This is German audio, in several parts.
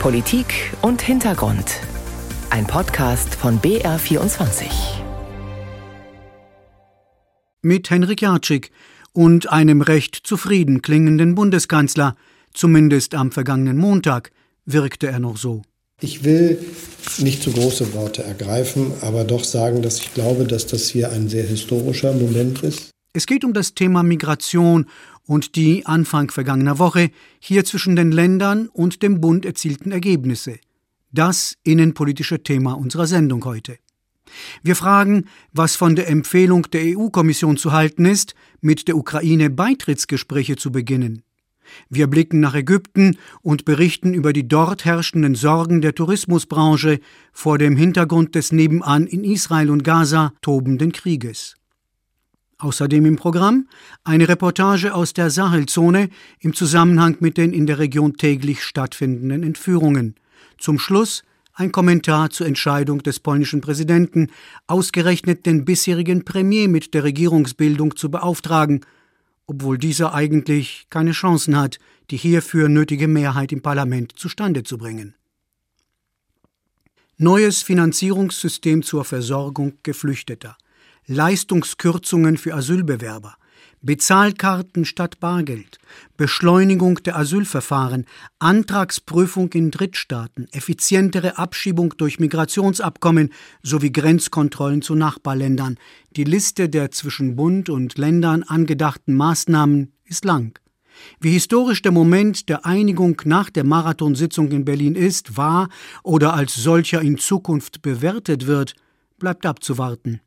Politik und Hintergrund. Ein Podcast von BR24. Mit Henrik Jatschik und einem recht zufrieden klingenden Bundeskanzler, zumindest am vergangenen Montag, wirkte er noch so. Ich will nicht zu große Worte ergreifen, aber doch sagen, dass ich glaube, dass das hier ein sehr historischer Moment ist. Es geht um das Thema Migration und die Anfang vergangener Woche hier zwischen den Ländern und dem Bund erzielten Ergebnisse. Das innenpolitische Thema unserer Sendung heute. Wir fragen, was von der Empfehlung der EU-Kommission zu halten ist, mit der Ukraine Beitrittsgespräche zu beginnen. Wir blicken nach Ägypten und berichten über die dort herrschenden Sorgen der Tourismusbranche vor dem Hintergrund des nebenan in Israel und Gaza tobenden Krieges. Außerdem im Programm eine Reportage aus der Sahelzone im Zusammenhang mit den in der Region täglich stattfindenden Entführungen. Zum Schluss ein Kommentar zur Entscheidung des polnischen Präsidenten, ausgerechnet den bisherigen Premier mit der Regierungsbildung zu beauftragen, obwohl dieser eigentlich keine Chancen hat, die hierfür nötige Mehrheit im Parlament zustande zu bringen. Neues Finanzierungssystem zur Versorgung Geflüchteter. Leistungskürzungen für Asylbewerber, Bezahlkarten statt Bargeld, Beschleunigung der Asylverfahren, Antragsprüfung in Drittstaaten, effizientere Abschiebung durch Migrationsabkommen sowie Grenzkontrollen zu Nachbarländern. Die Liste der zwischen Bund und Ländern angedachten Maßnahmen ist lang. Wie historisch der Moment der Einigung nach der Marathonsitzung in Berlin ist, war oder als solcher in Zukunft bewertet wird, bleibt abzuwarten.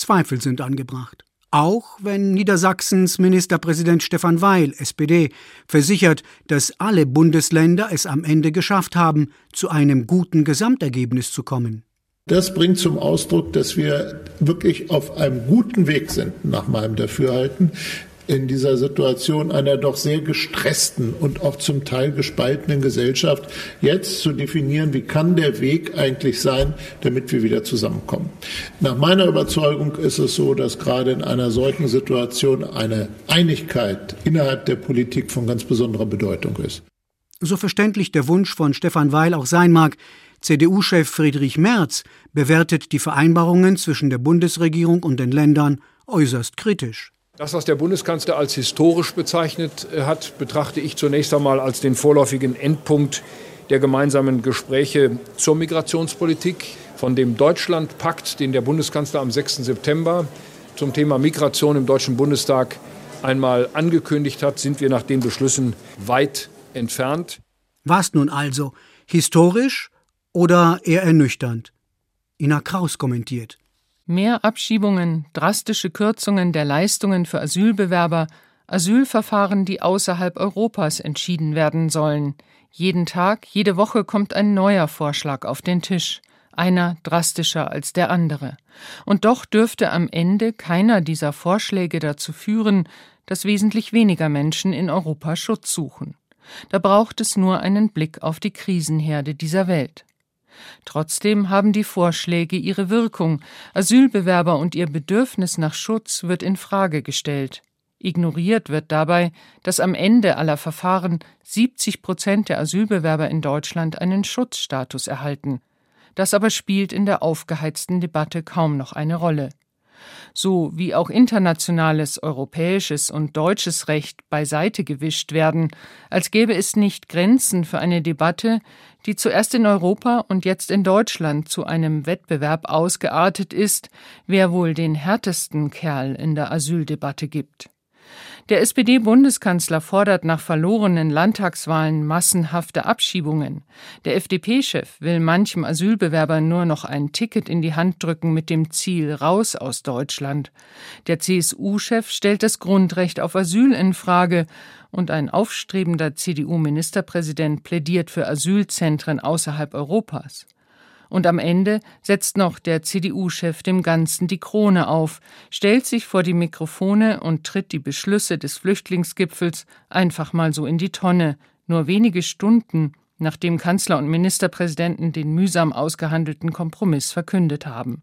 Zweifel sind angebracht. Auch wenn Niedersachsens Ministerpräsident Stefan Weil, SPD, versichert, dass alle Bundesländer es am Ende geschafft haben, zu einem guten Gesamtergebnis zu kommen. Das bringt zum Ausdruck, dass wir wirklich auf einem guten Weg sind, nach meinem Dafürhalten, in dieser Situation einer doch sehr gestressten und auch zum Teil gespaltenen Gesellschaft jetzt zu definieren, wie kann der Weg eigentlich sein, damit wir wieder zusammenkommen. Nach meiner Überzeugung ist es so, dass gerade in einer solchen Situation eine Einigkeit innerhalb der Politik von ganz besonderer Bedeutung ist. So verständlich der Wunsch von Stefan Weil auch sein mag, CDU-Chef Friedrich Merz bewertet die Vereinbarungen zwischen der Bundesregierung und den Ländern äußerst kritisch. Das, was der Bundeskanzler als historisch bezeichnet äh, hat, betrachte ich zunächst einmal als den vorläufigen Endpunkt der gemeinsamen Gespräche zur Migrationspolitik. Von dem Deutschlandpakt, den der Bundeskanzler am 6. September zum Thema Migration im Deutschen Bundestag einmal angekündigt hat, sind wir nach den Beschlüssen weit entfernt. Was nun also? Historisch oder eher ernüchternd? Ina Kraus kommentiert. Mehr Abschiebungen, drastische Kürzungen der Leistungen für Asylbewerber, Asylverfahren, die außerhalb Europas entschieden werden sollen. Jeden Tag, jede Woche kommt ein neuer Vorschlag auf den Tisch, einer drastischer als der andere. Und doch dürfte am Ende keiner dieser Vorschläge dazu führen, dass wesentlich weniger Menschen in Europa Schutz suchen. Da braucht es nur einen Blick auf die Krisenherde dieser Welt. Trotzdem haben die Vorschläge ihre Wirkung. Asylbewerber und ihr Bedürfnis nach Schutz wird in Frage gestellt. Ignoriert wird dabei, dass am Ende aller Verfahren 70 Prozent der Asylbewerber in Deutschland einen Schutzstatus erhalten. Das aber spielt in der aufgeheizten Debatte kaum noch eine Rolle so wie auch internationales, europäisches und deutsches Recht beiseite gewischt werden, als gäbe es nicht Grenzen für eine Debatte, die zuerst in Europa und jetzt in Deutschland zu einem Wettbewerb ausgeartet ist, wer wohl den härtesten Kerl in der Asyldebatte gibt. Der SPD-Bundeskanzler fordert nach verlorenen Landtagswahlen massenhafte Abschiebungen. Der FDP-Chef will manchem Asylbewerber nur noch ein Ticket in die Hand drücken mit dem Ziel raus aus Deutschland. Der CSU-Chef stellt das Grundrecht auf Asyl in Frage und ein aufstrebender CDU-Ministerpräsident plädiert für Asylzentren außerhalb Europas. Und am Ende setzt noch der CDU-Chef dem Ganzen die Krone auf, stellt sich vor die Mikrofone und tritt die Beschlüsse des Flüchtlingsgipfels einfach mal so in die Tonne, nur wenige Stunden nachdem Kanzler und Ministerpräsidenten den mühsam ausgehandelten Kompromiss verkündet haben.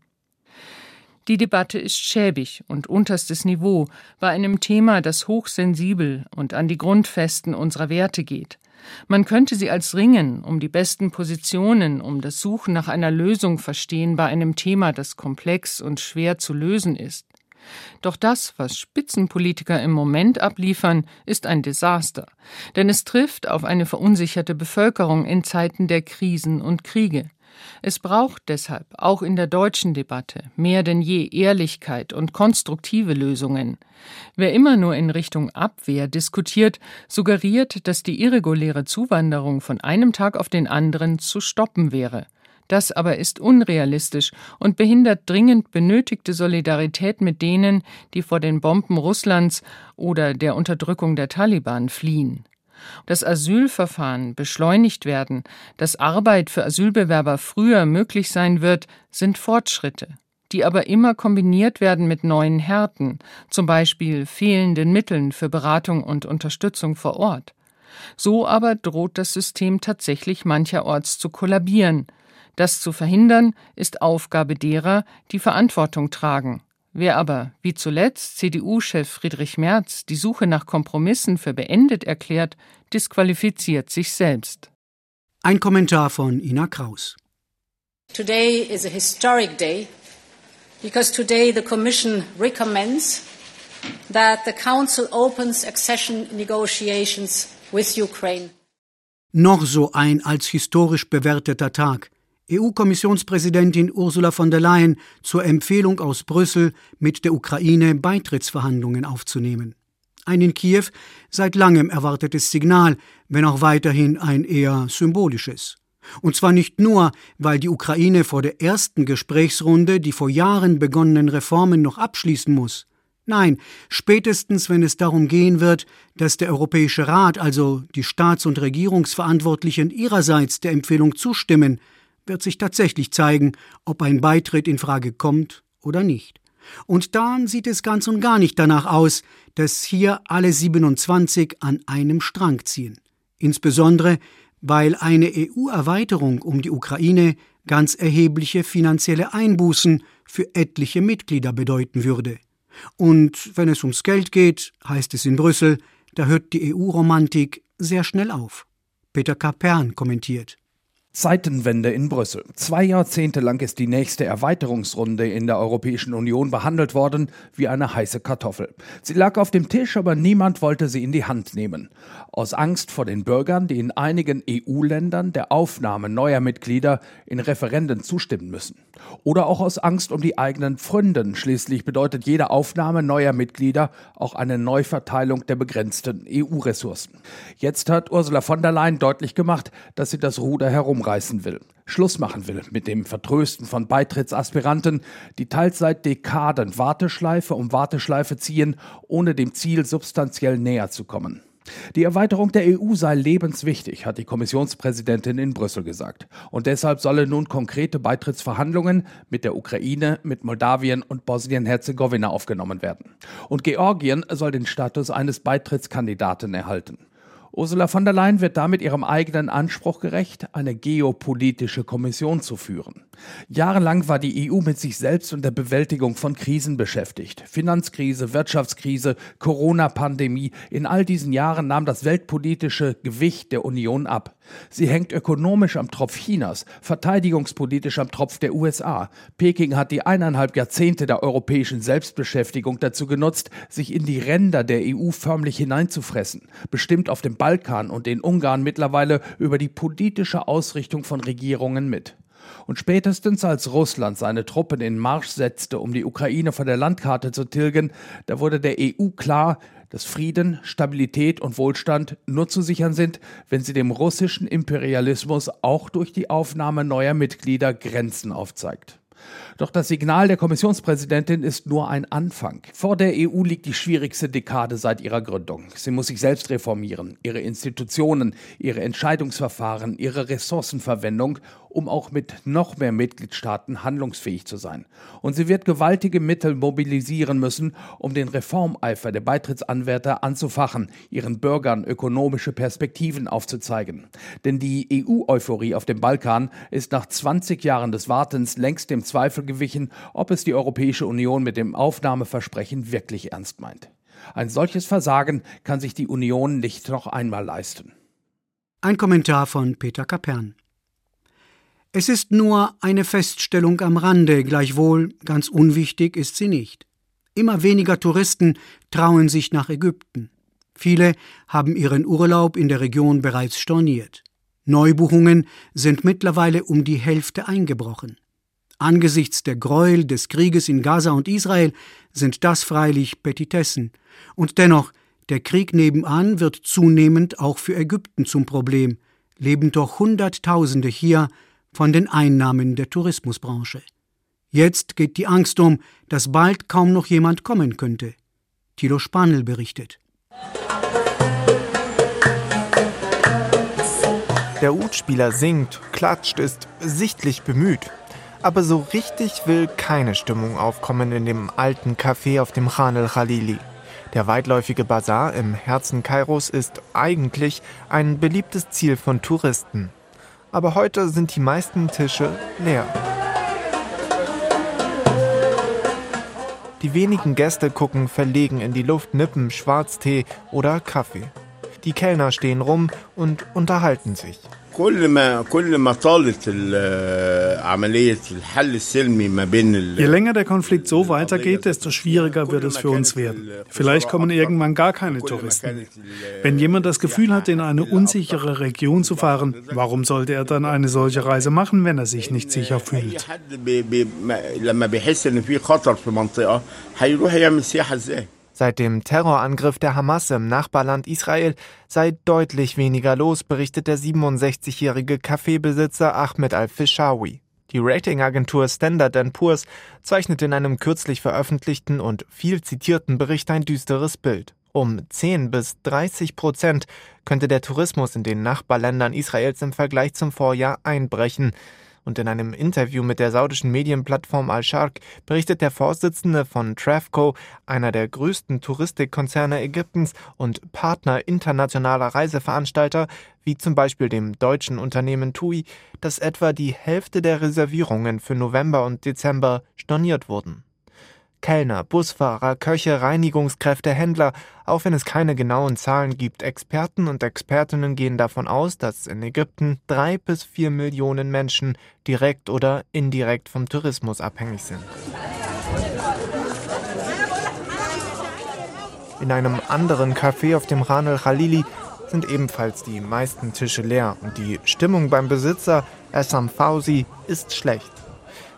Die Debatte ist schäbig und unterstes Niveau bei einem Thema, das hochsensibel und an die Grundfesten unserer Werte geht. Man könnte sie als Ringen um die besten Positionen, um das Suchen nach einer Lösung verstehen bei einem Thema, das komplex und schwer zu lösen ist. Doch das, was Spitzenpolitiker im Moment abliefern, ist ein Desaster, denn es trifft auf eine verunsicherte Bevölkerung in Zeiten der Krisen und Kriege. Es braucht deshalb auch in der deutschen Debatte mehr denn je Ehrlichkeit und konstruktive Lösungen. Wer immer nur in Richtung Abwehr diskutiert, suggeriert, dass die irreguläre Zuwanderung von einem Tag auf den anderen zu stoppen wäre. Das aber ist unrealistisch und behindert dringend benötigte Solidarität mit denen, die vor den Bomben Russlands oder der Unterdrückung der Taliban fliehen. Das Asylverfahren beschleunigt werden, dass Arbeit für Asylbewerber früher möglich sein wird, sind Fortschritte, die aber immer kombiniert werden mit neuen Härten, zum Beispiel fehlenden Mitteln für Beratung und Unterstützung vor Ort. So aber droht das System tatsächlich mancherorts zu kollabieren, das zu verhindern, ist Aufgabe derer, die Verantwortung tragen. Wer aber, wie zuletzt CDU-Chef Friedrich Merz, die Suche nach Kompromissen für beendet erklärt, disqualifiziert sich selbst. Ein Kommentar von Ina Kraus. Today is a historic day because today the Commission recommends that the Council opens accession negotiations with Ukraine. Noch so ein als historisch bewerteter Tag. EU-Kommissionspräsidentin Ursula von der Leyen zur Empfehlung aus Brüssel, mit der Ukraine Beitrittsverhandlungen aufzunehmen. Ein in Kiew seit langem erwartetes Signal, wenn auch weiterhin ein eher symbolisches. Und zwar nicht nur, weil die Ukraine vor der ersten Gesprächsrunde die vor Jahren begonnenen Reformen noch abschließen muss. Nein, spätestens wenn es darum gehen wird, dass der Europäische Rat, also die Staats- und Regierungsverantwortlichen ihrerseits der Empfehlung zustimmen, wird sich tatsächlich zeigen, ob ein Beitritt in Frage kommt oder nicht. Und dann sieht es ganz und gar nicht danach aus, dass hier alle 27 an einem Strang ziehen. Insbesondere, weil eine EU-Erweiterung um die Ukraine ganz erhebliche finanzielle Einbußen für etliche Mitglieder bedeuten würde. Und wenn es ums Geld geht, heißt es in Brüssel, da hört die EU-Romantik sehr schnell auf. Peter Kapern kommentiert. Zeitenwende in Brüssel. Zwei Jahrzehnte lang ist die nächste Erweiterungsrunde in der Europäischen Union behandelt worden wie eine heiße Kartoffel. Sie lag auf dem Tisch, aber niemand wollte sie in die Hand nehmen. Aus Angst vor den Bürgern, die in einigen EU-Ländern der Aufnahme neuer Mitglieder in Referenden zustimmen müssen. Oder auch aus Angst um die eigenen Pfründen. Schließlich bedeutet jede Aufnahme neuer Mitglieder auch eine Neuverteilung der begrenzten EU-Ressourcen. Jetzt hat Ursula von der Leyen deutlich gemacht, dass sie das Ruder herum rumreißen will, Schluss machen will mit dem Vertrösten von Beitrittsaspiranten, die teils seit Dekaden Warteschleife um Warteschleife ziehen, ohne dem Ziel substanziell näher zu kommen. Die Erweiterung der EU sei lebenswichtig, hat die Kommissionspräsidentin in Brüssel gesagt. Und deshalb sollen nun konkrete Beitrittsverhandlungen mit der Ukraine, mit Moldawien und Bosnien-Herzegowina aufgenommen werden. Und Georgien soll den Status eines Beitrittskandidaten erhalten. Ursula von der Leyen wird damit ihrem eigenen Anspruch gerecht, eine geopolitische Kommission zu führen. Jahrelang war die EU mit sich selbst und der Bewältigung von Krisen beschäftigt. Finanzkrise, Wirtschaftskrise, Corona-Pandemie. In all diesen Jahren nahm das weltpolitische Gewicht der Union ab. Sie hängt ökonomisch am Tropf Chinas, verteidigungspolitisch am Tropf der USA. Peking hat die eineinhalb Jahrzehnte der europäischen Selbstbeschäftigung dazu genutzt, sich in die Ränder der EU förmlich hineinzufressen, bestimmt auf dem Balkan und in Ungarn mittlerweile über die politische Ausrichtung von Regierungen mit. Und spätestens als Russland seine Truppen in Marsch setzte, um die Ukraine von der Landkarte zu tilgen, da wurde der EU klar, dass Frieden, Stabilität und Wohlstand nur zu sichern sind, wenn sie dem russischen Imperialismus auch durch die Aufnahme neuer Mitglieder Grenzen aufzeigt. Doch das Signal der Kommissionspräsidentin ist nur ein Anfang. Vor der EU liegt die schwierigste Dekade seit ihrer Gründung. Sie muss sich selbst reformieren, ihre Institutionen, ihre Entscheidungsverfahren, ihre Ressourcenverwendung um auch mit noch mehr Mitgliedstaaten handlungsfähig zu sein. Und sie wird gewaltige Mittel mobilisieren müssen, um den Reformeifer der Beitrittsanwärter anzufachen, ihren Bürgern ökonomische Perspektiven aufzuzeigen. Denn die EU-Euphorie auf dem Balkan ist nach 20 Jahren des Wartens längst dem Zweifel gewichen, ob es die Europäische Union mit dem Aufnahmeversprechen wirklich ernst meint. Ein solches Versagen kann sich die Union nicht noch einmal leisten. Ein Kommentar von Peter Kapern. Es ist nur eine Feststellung am Rande, gleichwohl ganz unwichtig ist sie nicht. Immer weniger Touristen trauen sich nach Ägypten. Viele haben ihren Urlaub in der Region bereits storniert. Neubuchungen sind mittlerweile um die Hälfte eingebrochen. Angesichts der Gräuel des Krieges in Gaza und Israel sind das freilich Petitessen. Und dennoch, der Krieg nebenan wird zunehmend auch für Ägypten zum Problem, leben doch Hunderttausende hier von den Einnahmen der Tourismusbranche. Jetzt geht die Angst um, dass bald kaum noch jemand kommen könnte. Thilo Spanel berichtet. Der Utspieler singt, klatscht, ist sichtlich bemüht. Aber so richtig will keine Stimmung aufkommen in dem alten Café auf dem Khan el-Khalili. Der weitläufige Bazar im Herzen Kairos ist eigentlich ein beliebtes Ziel von Touristen. Aber heute sind die meisten Tische leer. Die wenigen Gäste gucken verlegen in die Luft, nippen Schwarztee oder Kaffee. Die Kellner stehen rum und unterhalten sich. كل ما كل ما طالت ال- عملية الحل السلمي ما بين ال- Je länger der Konflikt so weitergeht, desto schwieriger wird es für uns werden. Vielleicht kommen irgendwann gar keine Touristen mehr. Wenn jemand das Gefühl hat, in eine unsichere Region zu fahren, warum sollte er dann eine solche Reise machen, wenn er sich nicht sicher fühlt? حد بي بي ما- لما بيحس ان في خطر في منطقة هيروح يعمل سياحة ازاي؟ Seit dem Terrorangriff der Hamas im Nachbarland Israel sei deutlich weniger los, berichtet der 67-jährige Kaffeebesitzer Ahmed Al-Fishawi. Die Ratingagentur Standard Poor's zeichnet in einem kürzlich veröffentlichten und viel zitierten Bericht ein düsteres Bild. Um 10 bis 30 Prozent könnte der Tourismus in den Nachbarländern Israels im Vergleich zum Vorjahr einbrechen. Und in einem Interview mit der saudischen Medienplattform Al-Sharq berichtet der Vorsitzende von Travco, einer der größten Touristikkonzerne Ägyptens und Partner internationaler Reiseveranstalter, wie zum Beispiel dem deutschen Unternehmen TUI, dass etwa die Hälfte der Reservierungen für November und Dezember storniert wurden. Kellner, Busfahrer, Köche, Reinigungskräfte, Händler, auch wenn es keine genauen Zahlen gibt, Experten und Expertinnen gehen davon aus, dass in Ägypten drei bis vier Millionen Menschen direkt oder indirekt vom Tourismus abhängig sind. In einem anderen Café auf dem Khan el-Khalili sind ebenfalls die meisten Tische leer und die Stimmung beim Besitzer Essam Fauzi ist schlecht.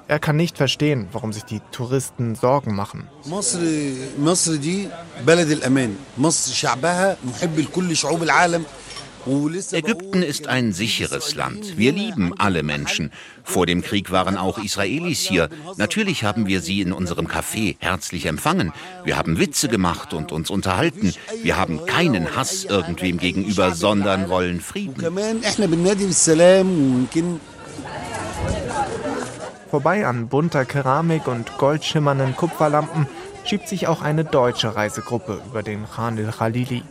Er kann nicht verstehen, warum sich die Touristen Sorgen machen. Ägypten ist ein sicheres Land. Wir lieben alle Menschen. Vor dem Krieg waren auch Israelis hier. Natürlich haben wir sie in unserem Café herzlich empfangen. Wir haben Witze gemacht und uns unterhalten. Wir haben keinen Hass irgendwem gegenüber, sondern wollen Frieden. Vorbei an bunter Keramik und goldschimmernden Kupferlampen schiebt sich auch eine deutsche Reisegruppe über den Khan el-Khalili.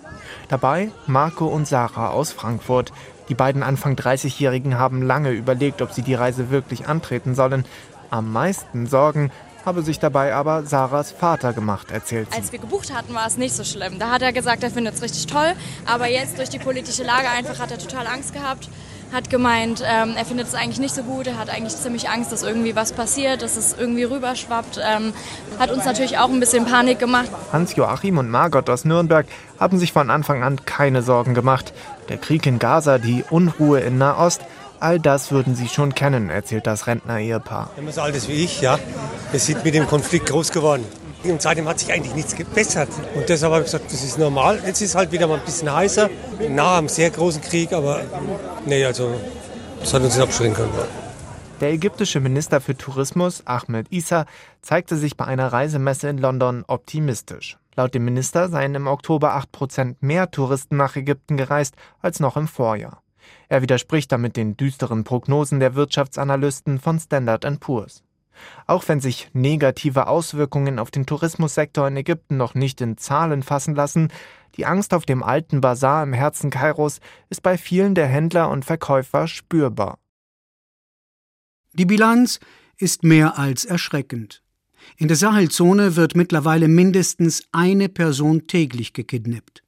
Dabei Marco und Sarah aus Frankfurt. Die beiden Anfang 30-Jährigen haben lange überlegt, ob sie die Reise wirklich antreten sollen. Am meisten Sorgen habe sich dabei aber Sarahs Vater gemacht, erzählt sie. Als wir gebucht hatten, war es nicht so schlimm. Da hat er gesagt, er findet es richtig toll. Aber jetzt durch die politische Lage einfach hat er total Angst gehabt. Hat gemeint, ähm, er findet es eigentlich nicht so gut. Er hat eigentlich ziemlich Angst, dass irgendwie was passiert, dass es irgendwie rüberschwappt. Ähm, hat uns natürlich auch ein bisschen Panik gemacht. Hans-Joachim und Margot aus Nürnberg haben sich von Anfang an keine Sorgen gemacht. Der Krieg in Gaza, die Unruhe in Nahost, all das würden sie schon kennen, erzählt das Rentner-Ehepaar. Immer so alt ist wie ich, ja. Wir sind mit dem Konflikt groß geworden. Und seitdem hat sich eigentlich nichts gebessert. Und deshalb habe ich gesagt, das ist normal. Jetzt ist es halt wieder mal ein bisschen heißer. Nach einem sehr großen Krieg, aber nee, also das hat uns nicht abschrecken können. Der ägyptische Minister für Tourismus, Ahmed Issa, zeigte sich bei einer Reisemesse in London optimistisch. Laut dem Minister seien im Oktober 8% mehr Touristen nach Ägypten gereist als noch im Vorjahr. Er widerspricht damit den düsteren Prognosen der Wirtschaftsanalysten von Standard Poor's. Auch wenn sich negative Auswirkungen auf den Tourismussektor in Ägypten noch nicht in Zahlen fassen lassen, die Angst auf dem alten Bazar im Herzen Kairos ist bei vielen der Händler und Verkäufer spürbar. Die Bilanz ist mehr als erschreckend. In der Sahelzone wird mittlerweile mindestens eine Person täglich gekidnappt.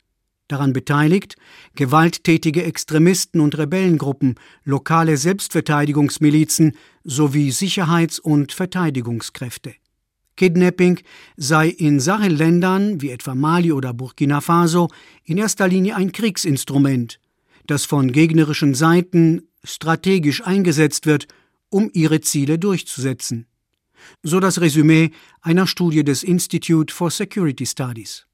Daran beteiligt, gewalttätige Extremisten und Rebellengruppen, lokale Selbstverteidigungsmilizen sowie Sicherheits- und Verteidigungskräfte. Kidnapping sei in Sahelländern wie etwa Mali oder Burkina Faso in erster Linie ein Kriegsinstrument, das von gegnerischen Seiten strategisch eingesetzt wird, um ihre Ziele durchzusetzen. So das Resümee einer Studie des Institute for Security Studies.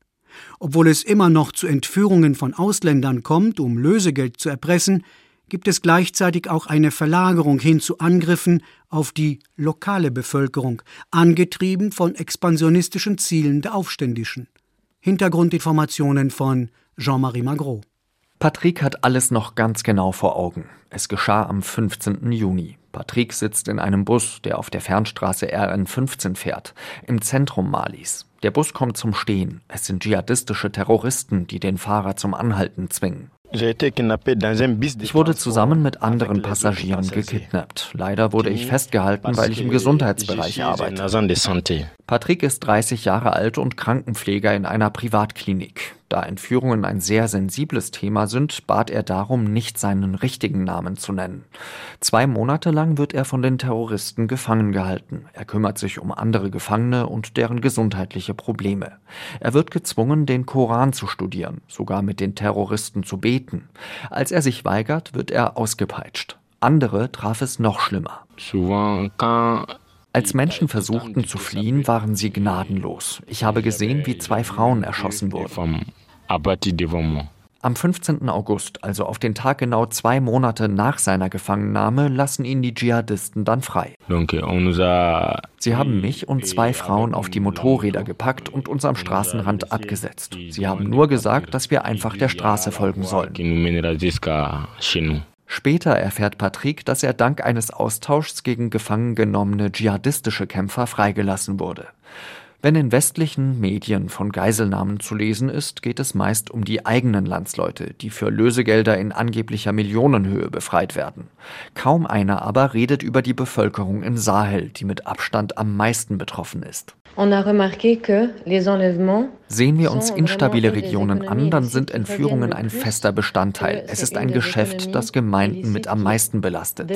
Obwohl es immer noch zu Entführungen von Ausländern kommt, um Lösegeld zu erpressen, gibt es gleichzeitig auch eine Verlagerung hin zu Angriffen auf die lokale Bevölkerung, angetrieben von expansionistischen Zielen der Aufständischen. Hintergrundinformationen von Jean-Marie Magro. Patrick hat alles noch ganz genau vor Augen. Es geschah am 15. Juni. Patrick sitzt in einem Bus, der auf der Fernstraße RN15 fährt, im Zentrum Malis. Der Bus kommt zum Stehen. Es sind dschihadistische Terroristen, die den Fahrer zum Anhalten zwingen. Ich wurde zusammen mit anderen Passagieren gekidnappt. Leider wurde ich festgehalten, weil ich im Gesundheitsbereich arbeite. Patrick ist 30 Jahre alt und Krankenpfleger in einer Privatklinik. Da Entführungen ein sehr sensibles Thema sind, bat er darum, nicht seinen richtigen Namen zu nennen. Zwei Monate lang wird er von den Terroristen gefangen gehalten. Er kümmert sich um andere Gefangene und deren gesundheitliche Probleme. Er wird gezwungen, den Koran zu studieren, sogar mit den Terroristen zu beten. Als er sich weigert, wird er ausgepeitscht. Andere traf es noch schlimmer. Als Menschen versuchten zu fliehen, waren sie gnadenlos. Ich habe gesehen, wie zwei Frauen erschossen wurden. Am 15. August, also auf den Tag genau zwei Monate nach seiner Gefangennahme, lassen ihn die Dschihadisten dann frei. Sie haben mich und zwei Frauen auf die Motorräder gepackt und uns am Straßenrand abgesetzt. Sie haben nur gesagt, dass wir einfach der Straße folgen sollen. Später erfährt Patrick, dass er dank eines Austauschs gegen gefangen genommene dschihadistische Kämpfer freigelassen wurde. Wenn in westlichen Medien von Geiselnahmen zu lesen ist, geht es meist um die eigenen Landsleute, die für Lösegelder in angeblicher Millionenhöhe befreit werden. Kaum einer aber redet über die Bevölkerung im Sahel, die mit Abstand am meisten betroffen ist. Sehen wir uns instabile Regionen an, dann sind Entführungen ein fester Bestandteil. Es ist ein Geschäft, das Gemeinden mit am meisten belastet.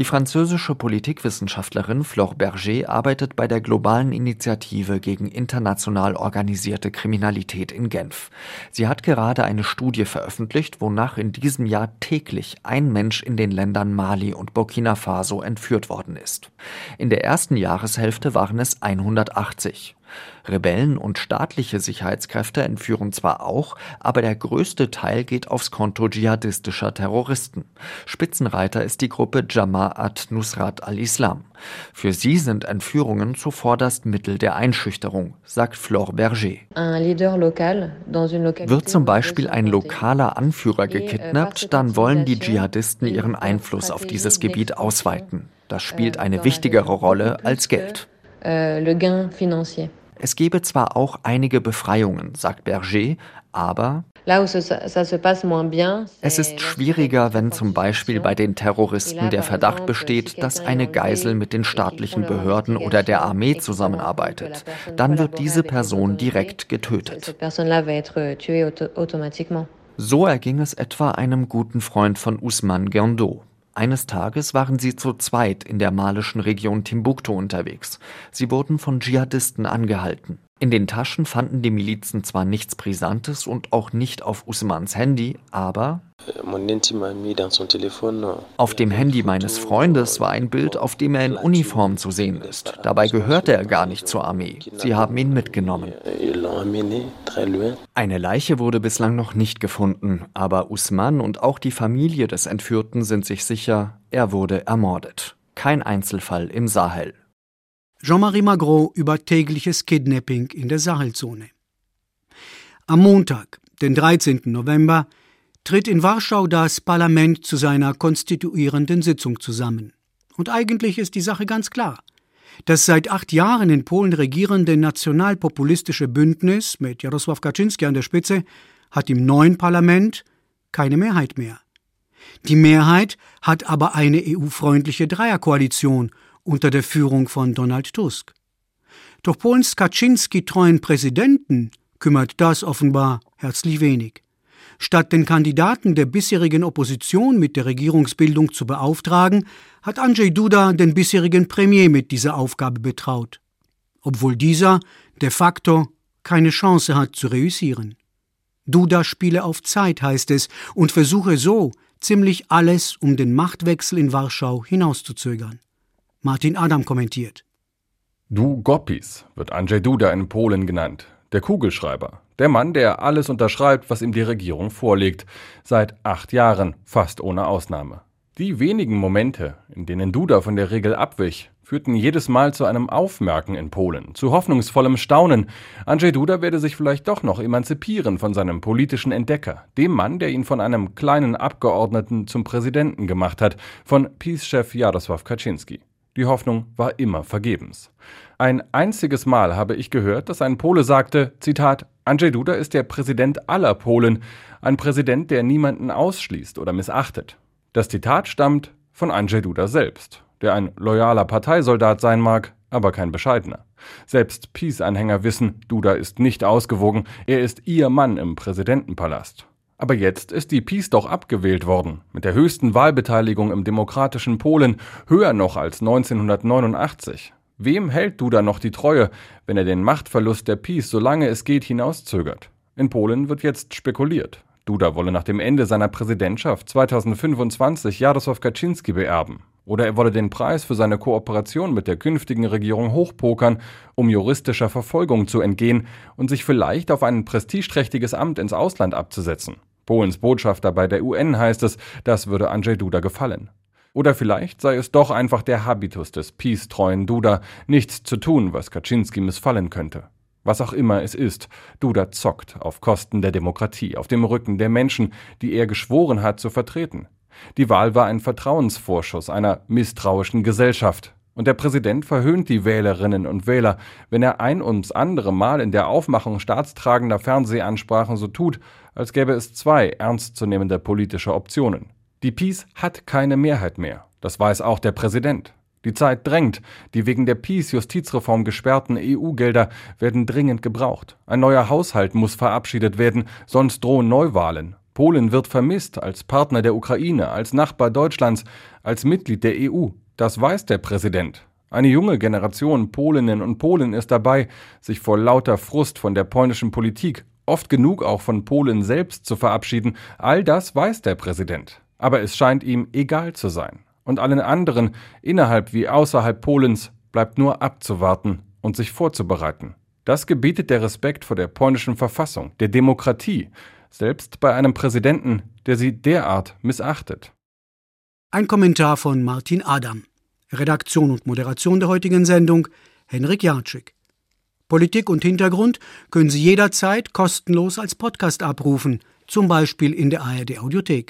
Die französische Politikwissenschaftlerin Flore Berger arbeitet bei der globalen Initiative gegen international organisierte Kriminalität in Genf. Sie hat gerade eine Studie veröffentlicht, wonach in diesem Jahr täglich ein Mensch in den Ländern Mali und Burkina Faso entführt worden ist. In der ersten Jahreshälfte waren es 180. Rebellen und staatliche Sicherheitskräfte entführen zwar auch, aber der größte Teil geht aufs Konto dschihadistischer Terroristen. Spitzenreiter ist die Gruppe Jama'at Nusrat al-Islam. Für sie sind Entführungen zuvorderst Mittel der Einschüchterung, sagt Flore Berger. Wird zum Beispiel ein lokaler Anführer gekidnappt, dann wollen die Dschihadisten ihren Einfluss auf dieses Gebiet ausweiten. Das spielt eine wichtigere Rolle als Geld. Es gebe zwar auch einige Befreiungen, sagt Berger, aber es ist schwieriger, wenn zum Beispiel bei den Terroristen der Verdacht besteht, dass eine Geisel mit den staatlichen Behörden oder der Armee zusammenarbeitet. Dann wird diese Person direkt getötet. So erging es etwa einem guten Freund von Usman Gendo. Eines Tages waren sie zu zweit in der malischen Region Timbuktu unterwegs. Sie wurden von Dschihadisten angehalten. In den Taschen fanden die Milizen zwar nichts Brisantes und auch nicht auf Usmans Handy, aber auf dem Handy meines Freundes war ein Bild, auf dem er in Uniform zu sehen ist. Dabei gehörte er gar nicht zur Armee. Sie haben ihn mitgenommen. Eine Leiche wurde bislang noch nicht gefunden, aber Usman und auch die Familie des Entführten sind sich sicher, er wurde ermordet. Kein Einzelfall im Sahel. Jean-Marie Magro über tägliches Kidnapping in der Sahelzone. Am Montag, den 13. November, tritt in Warschau das Parlament zu seiner konstituierenden Sitzung zusammen. Und eigentlich ist die Sache ganz klar. Das seit acht Jahren in Polen regierende nationalpopulistische Bündnis mit Jarosław Kaczynski an der Spitze hat im neuen Parlament keine Mehrheit mehr. Die Mehrheit hat aber eine EU-freundliche Dreierkoalition unter der Führung von Donald Tusk. Doch Polens Kaczynski-treuen Präsidenten kümmert das offenbar herzlich wenig. Statt den Kandidaten der bisherigen Opposition mit der Regierungsbildung zu beauftragen, hat Andrzej Duda den bisherigen Premier mit dieser Aufgabe betraut, obwohl dieser de facto keine Chance hat zu reüssieren. Duda spiele auf Zeit, heißt es, und versuche so ziemlich alles, um den Machtwechsel in Warschau hinauszuzögern. Martin Adam kommentiert. Du Goppis wird Andrzej Duda in Polen genannt, der Kugelschreiber, der Mann, der alles unterschreibt, was ihm die Regierung vorlegt, seit acht Jahren, fast ohne Ausnahme. Die wenigen Momente, in denen Duda von der Regel abwich, führten jedes Mal zu einem Aufmerken in Polen, zu hoffnungsvollem Staunen. Andrzej Duda werde sich vielleicht doch noch emanzipieren von seinem politischen Entdecker, dem Mann, der ihn von einem kleinen Abgeordneten zum Präsidenten gemacht hat, von PiS-Chef Jarosław Kaczynski. Die Hoffnung war immer vergebens. Ein einziges Mal habe ich gehört, dass ein Pole sagte, Zitat, Andrzej Duda ist der Präsident aller Polen, ein Präsident, der niemanden ausschließt oder missachtet. Das Zitat stammt von Andrzej Duda selbst, der ein loyaler Parteisoldat sein mag, aber kein bescheidener. Selbst Peace-Anhänger wissen, Duda ist nicht ausgewogen, er ist ihr Mann im Präsidentenpalast. Aber jetzt ist die Peace doch abgewählt worden, mit der höchsten Wahlbeteiligung im demokratischen Polen, höher noch als 1989. Wem hält Duda noch die Treue, wenn er den Machtverlust der Peace, solange es geht, hinauszögert? In Polen wird jetzt spekuliert. Duda wolle nach dem Ende seiner Präsidentschaft 2025 Jarosław Kaczynski beerben. Oder er wolle den Preis für seine Kooperation mit der künftigen Regierung hochpokern, um juristischer Verfolgung zu entgehen und sich vielleicht auf ein prestigeträchtiges Amt ins Ausland abzusetzen. Polens Botschafter bei der UN heißt es, das würde Andrzej Duda gefallen. Oder vielleicht sei es doch einfach der Habitus des peace-treuen Duda, nichts zu tun, was Kaczynski missfallen könnte. Was auch immer es ist, Duda zockt auf Kosten der Demokratie, auf dem Rücken der Menschen, die er geschworen hat zu vertreten. Die Wahl war ein Vertrauensvorschuss einer misstrauischen Gesellschaft. Und der Präsident verhöhnt die Wählerinnen und Wähler, wenn er ein ums andere Mal in der Aufmachung staatstragender Fernsehansprachen so tut, als gäbe es zwei ernstzunehmende politische Optionen. Die Peace hat keine Mehrheit mehr. Das weiß auch der Präsident. Die Zeit drängt. Die wegen der Peace-Justizreform gesperrten EU-Gelder werden dringend gebraucht. Ein neuer Haushalt muss verabschiedet werden, sonst drohen Neuwahlen. Polen wird vermisst als Partner der Ukraine, als Nachbar Deutschlands, als Mitglied der EU. Das weiß der Präsident. Eine junge Generation Polinnen und Polen ist dabei, sich vor lauter Frust von der polnischen Politik, oft genug auch von Polen selbst zu verabschieden. All das weiß der Präsident aber es scheint ihm egal zu sein. Und allen anderen, innerhalb wie außerhalb Polens, bleibt nur abzuwarten und sich vorzubereiten. Das gebietet der Respekt vor der polnischen Verfassung, der Demokratie, selbst bei einem Präsidenten, der sie derart missachtet. Ein Kommentar von Martin Adam. Redaktion und Moderation der heutigen Sendung Henrik Jatschik. Politik und Hintergrund können Sie jederzeit kostenlos als Podcast abrufen, zum Beispiel in der ARD Audiothek.